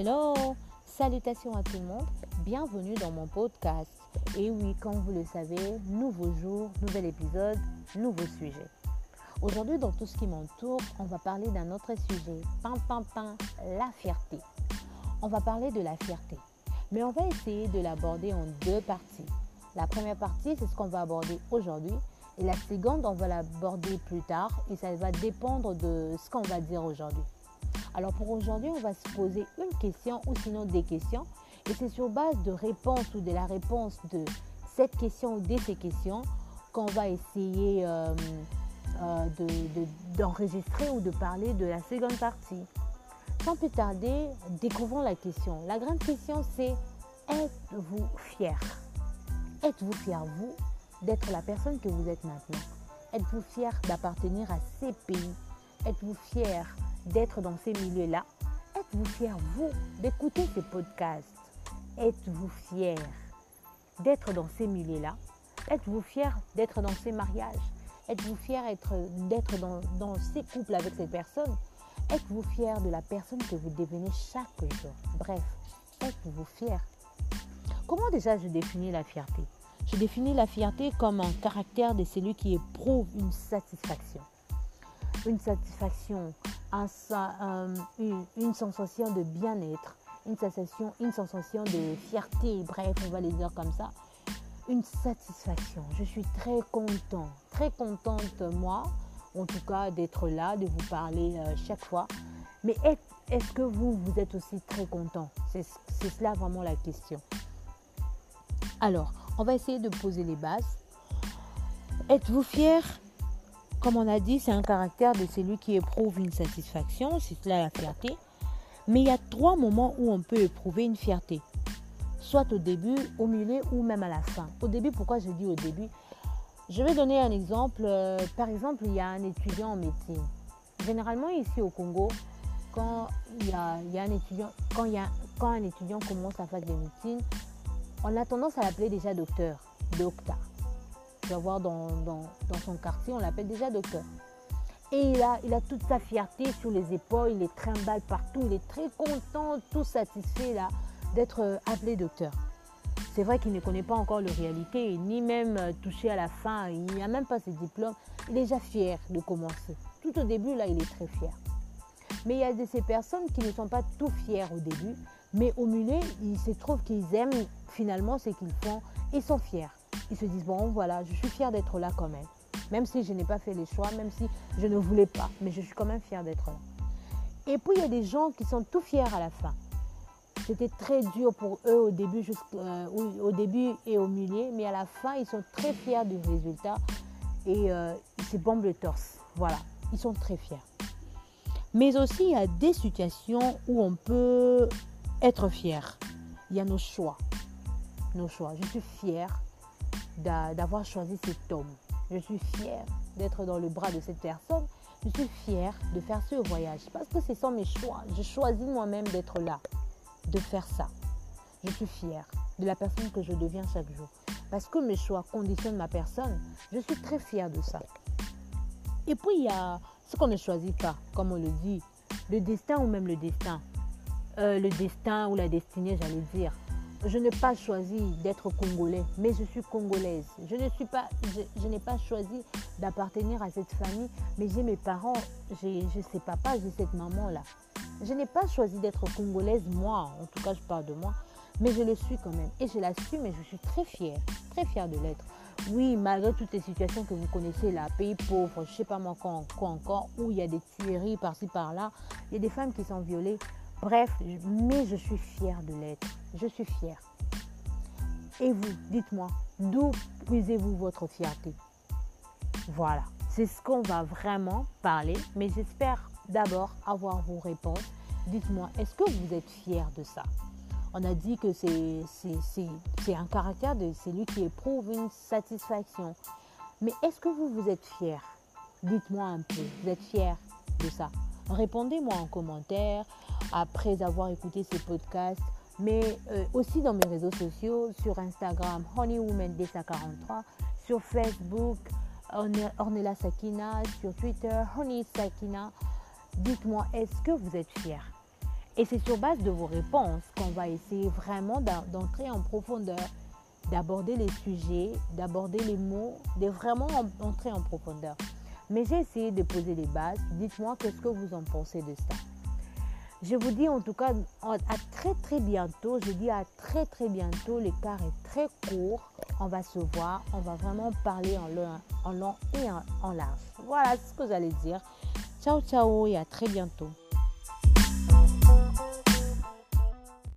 Hello, salutations à tout le monde, bienvenue dans mon podcast. Et oui, comme vous le savez, nouveau jour, nouvel épisode, nouveau sujet. Aujourd'hui, dans tout ce qui m'entoure, on va parler d'un autre sujet, pam pam, la fierté. On va parler de la fierté, mais on va essayer de l'aborder en deux parties. La première partie, c'est ce qu'on va aborder aujourd'hui, et la seconde, on va l'aborder plus tard, et ça va dépendre de ce qu'on va dire aujourd'hui. Alors pour aujourd'hui, on va se poser une question ou sinon des questions. Et c'est sur base de réponse ou de la réponse de cette question ou de ces questions qu'on va essayer euh, euh, d'enregistrer ou de parler de la seconde partie. Sans plus tarder, découvrons la question. La grande question c'est êtes-vous fier? Êtes-vous fier, vous, d'être la personne que vous êtes maintenant? Êtes-vous fier d'appartenir à ces pays? Êtes-vous fier d'être dans ces milieux-là. Êtes-vous fier, vous, d'écouter ces podcasts? Êtes-vous fier d'être dans ces milieux-là? Êtes-vous fier d'être dans ces mariages? Êtes-vous fier d'être dans, dans ces couples avec ces personnes? Êtes-vous fier de la personne que vous devenez chaque jour? Bref, êtes-vous fier? Comment déjà je définis la fierté? Je définis la fierté comme un caractère de celui qui éprouve une satisfaction. Une satisfaction une, sensation de bien-être, une sensation, une sensation de fierté, bref, on va les dire comme ça. Une satisfaction. Je suis très content, très contente, moi, en tout cas, d'être là, de vous parler euh, chaque fois. Mais est-ce que vous, vous êtes aussi très content? C'est cela vraiment la question. Alors, on va essayer de poser les bases. Êtes-vous fier comme on a dit, c'est un caractère de celui qui éprouve une satisfaction, c'est cela la fierté. Mais il y a trois moments où on peut éprouver une fierté. Soit au début, au milieu ou même à la fin. Au début, pourquoi je dis au début? Je vais donner un exemple. Euh, par exemple, il y a un étudiant en médecine. Généralement, ici au Congo, quand il y a, un étudiant, quand, il y a, quand un étudiant commence à faire de médecine, on a tendance à l'appeler déjà docteur, docteur voir dans, son quartier, on l'appelle déjà docteur. Et il a, il a toute sa fierté sur les épaules, il est trimballe partout, il est très content, tout satisfait là d'être euh, appelé docteur. C'est vrai qu'il ne connaît pas encore la réalité, ni même euh, touché à la fin, il n'a même pas ses diplômes. Il est déjà fier de commencer. Tout au début, là, il est très fier. Mais il y a de ces personnes qui ne sont pas tout fiers au début, mais au milieu, il se trouve qu'ils aiment finalement ce qu'ils font, ils sont fiers ils se disent, bon voilà, je suis fière d'être là quand même. Même si je n'ai pas fait les choix, même si je ne voulais pas, mais je suis quand même fière d'être là. Et puis il y a des gens qui sont tout fiers à la fin. C'était très dur pour eux au début, euh, au début et au milieu, mais à la fin, ils sont très fiers du résultat et euh, ils se bombent le torse. Voilà, ils sont très fiers. Mais aussi, il y a des situations où on peut être fier. Il y a nos choix. Nos choix. Je suis fière d'avoir choisi cet homme. Je suis fière d'être dans le bras de cette personne. Je suis fière de faire ce voyage parce que ce sont mes choix. Je choisis moi-même d'être là, de faire ça. Je suis fière de la personne que je deviens chaque jour. Parce que mes choix conditionnent ma personne. Je suis très fière de ça. Et puis il y a ce qu'on ne choisit pas, comme on le dit, le destin ou même le destin. Euh, le destin ou la destinée, j'allais dire je n'ai pas choisi d'être congolais, mais je suis congolaise. Je ne suis pas, je, n'ai pas choisi d'appartenir à cette famille, mais j'ai mes parents, j'ai, sais papa, j'ai cette maman là. Je n'ai pas choisi d'être congolaise moi, en tout cas je parle de moi, mais je le suis quand même et je l'assume et je suis très fière, très fière de l'être. Oui, malgré toutes les situations que vous connaissez là, pays pauvre, je sais pas moi quoi, quoi encore, où il y a des tueries par-ci par-là, il y a des femmes qui sont violées. Bref, mais je suis fière de l'être. Je suis fière. Et vous, dites-moi, d'où puisez-vous votre fierté? Voilà, c'est ce qu'on va vraiment parler, mais j'espère d'abord avoir vos réponses. Dites-moi, est-ce que vous êtes fier de ça? On a dit que c'est un caractère de celui qui éprouve une satisfaction. Mais est-ce que vous, vous êtes fier Dites-moi un peu, vous êtes fier de ça? Répondez-moi en commentaire après avoir écouté ce podcast, mais euh, aussi dans mes réseaux sociaux, sur Instagram, HoneyWomanDesa43, sur Facebook, Ornella Sakina, sur Twitter, Honey Sakina. Dites-moi, est-ce que vous êtes fiers Et c'est sur base de vos réponses qu'on va essayer vraiment d'entrer en profondeur, d'aborder les sujets, d'aborder les mots, de vraiment entrer en profondeur. Mais j'ai essayé de poser les bases. Dites-moi qu'est-ce que vous en pensez de ça? Je vous dis en tout cas à très très bientôt. Je dis à très très bientôt. L'écart est très court. On va se voir. On va vraiment parler en long, en et en large. Voilà ce que j'allais dire. Ciao ciao et à très bientôt.